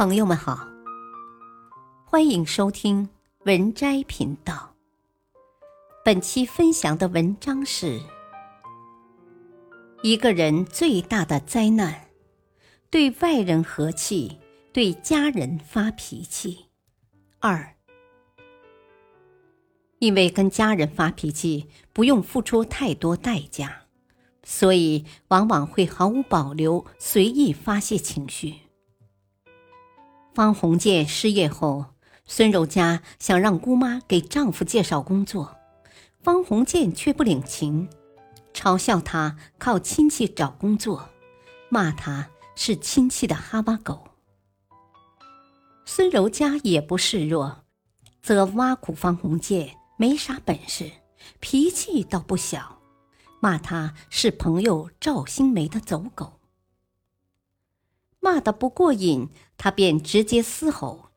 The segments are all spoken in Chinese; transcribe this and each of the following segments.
朋友们好，欢迎收听文摘频道。本期分享的文章是：一个人最大的灾难，对外人和气，对家人发脾气。二，因为跟家人发脾气不用付出太多代价，所以往往会毫无保留、随意发泄情绪。方鸿渐失业后，孙柔嘉想让姑妈给丈夫介绍工作，方鸿渐却不领情，嘲笑他靠亲戚找工作，骂他是亲戚的哈巴狗。孙柔嘉也不示弱，则挖苦方鸿渐没啥本事，脾气倒不小，骂他是朋友赵新梅的走狗。骂得不过瘾，他便直接嘶吼：“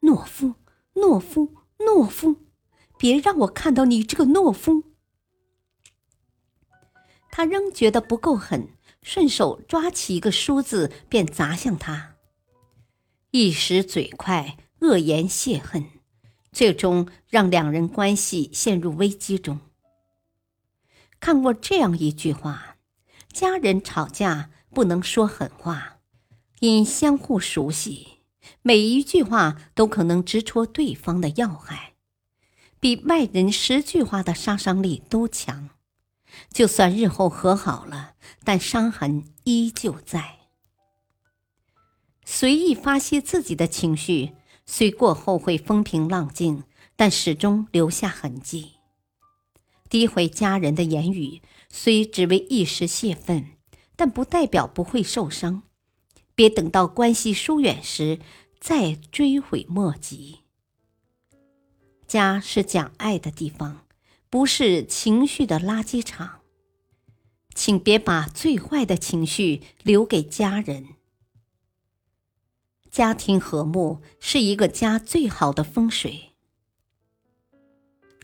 懦夫，懦夫，懦夫！别让我看到你这个懦夫！”他仍觉得不够狠，顺手抓起一个梳子便砸向他。一时嘴快，恶言泄恨，最终让两人关系陷入危机中。看过这样一句话：“家人吵架不能说狠话。”因相互熟悉，每一句话都可能直戳对方的要害，比外人十句话的杀伤力都强。就算日后和好了，但伤痕依旧在。随意发泄自己的情绪，虽过后会风平浪静，但始终留下痕迹。诋毁家人的言语，虽只为一时泄愤，但不代表不会受伤。别等到关系疏远时再追悔莫及。家是讲爱的地方，不是情绪的垃圾场。请别把最坏的情绪留给家人。家庭和睦是一个家最好的风水。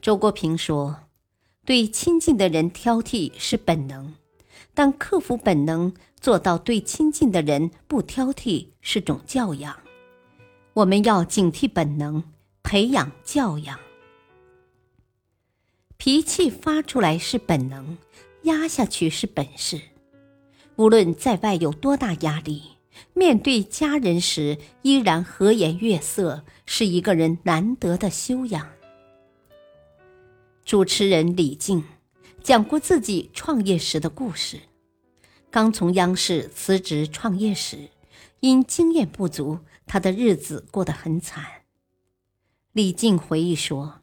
周国平说：“对亲近的人挑剔是本能。”但克服本能，做到对亲近的人不挑剔，是种教养。我们要警惕本能，培养教养。脾气发出来是本能，压下去是本事。无论在外有多大压力，面对家人时依然和颜悦色，是一个人难得的修养。主持人李静。讲过自己创业时的故事。刚从央视辞职创业时，因经验不足，他的日子过得很惨。李静回忆说：“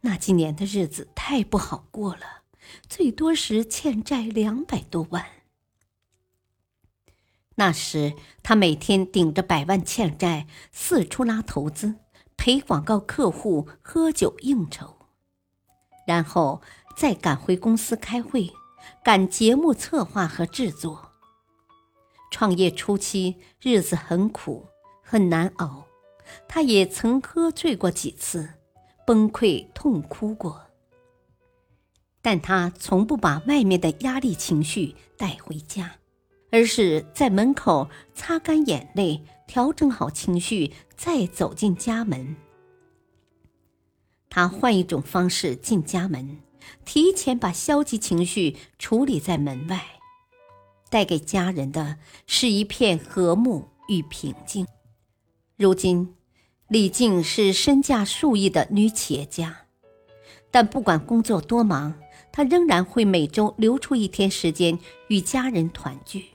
那几年的日子太不好过了，最多时欠债两百多万。那时他每天顶着百万欠债，四处拉投资，陪广告客户喝酒应酬，然后。”再赶回公司开会，赶节目策划和制作。创业初期日子很苦，很难熬，他也曾喝醉过几次，崩溃痛哭过。但他从不把外面的压力情绪带回家，而是在门口擦干眼泪，调整好情绪，再走进家门。他换一种方式进家门。提前把消极情绪处理在门外，带给家人的是一片和睦与平静。如今，李静是身价数亿的女企业家，但不管工作多忙，她仍然会每周留出一天时间与家人团聚。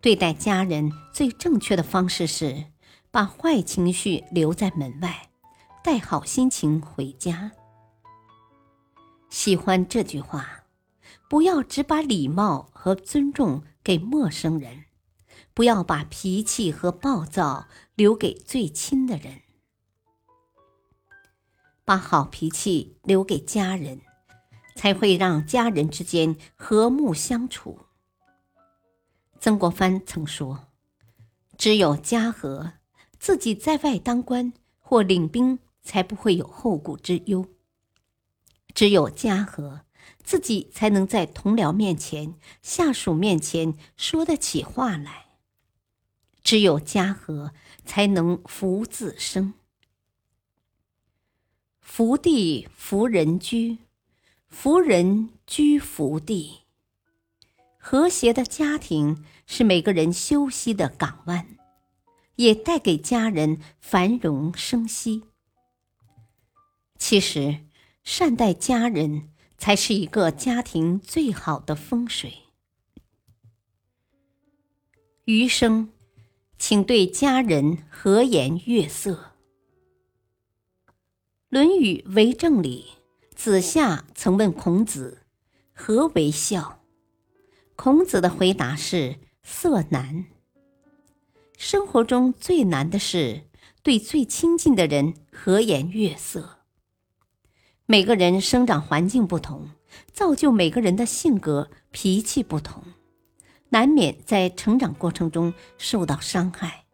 对待家人最正确的方式是把坏情绪留在门外，带好心情回家。喜欢这句话，不要只把礼貌和尊重给陌生人，不要把脾气和暴躁留给最亲的人，把好脾气留给家人，才会让家人之间和睦相处。曾国藩曾说：“只有家和，自己在外当官或领兵，才不会有后顾之忧。”只有家和，自己才能在同僚面前、下属面前说得起话来。只有家和，才能福自生。福地福人居，福人居福地。和谐的家庭是每个人休息的港湾，也带给家人繁荣生息。其实，善待家人才是一个家庭最好的风水。余生，请对家人和颜悦色。《论语·为政》里，子夏曾问孔子：“何为孝？”孔子的回答是：“色难。”生活中最难的是对最亲近的人和颜悦色。每个人生长环境不同，造就每个人的性格脾气不同，难免在成长过程中受到伤害。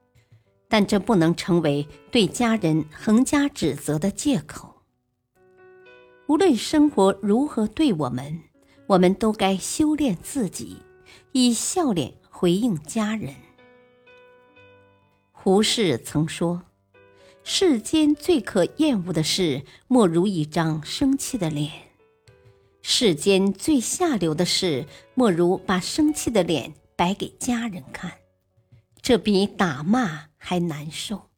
但这不能成为对家人横加指责的借口。无论生活如何对我们，我们都该修炼自己，以笑脸回应家人。胡适曾说：“世间最可厌恶的事，莫如一张生气的脸；世间最下流的事，莫如把生气的脸摆给家人看。这比打骂。”还难受。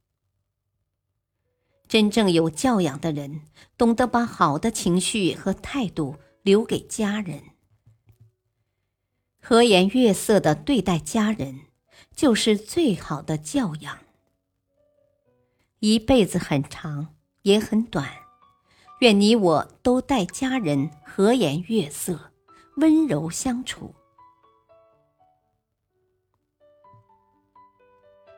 真正有教养的人，懂得把好的情绪和态度留给家人，和颜悦色的对待家人，就是最好的教养。一辈子很长，也很短，愿你我都待家人和颜悦色，温柔相处。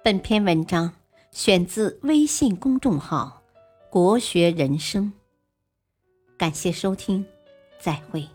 本篇文章选自微信公众号“国学人生”，感谢收听，再会。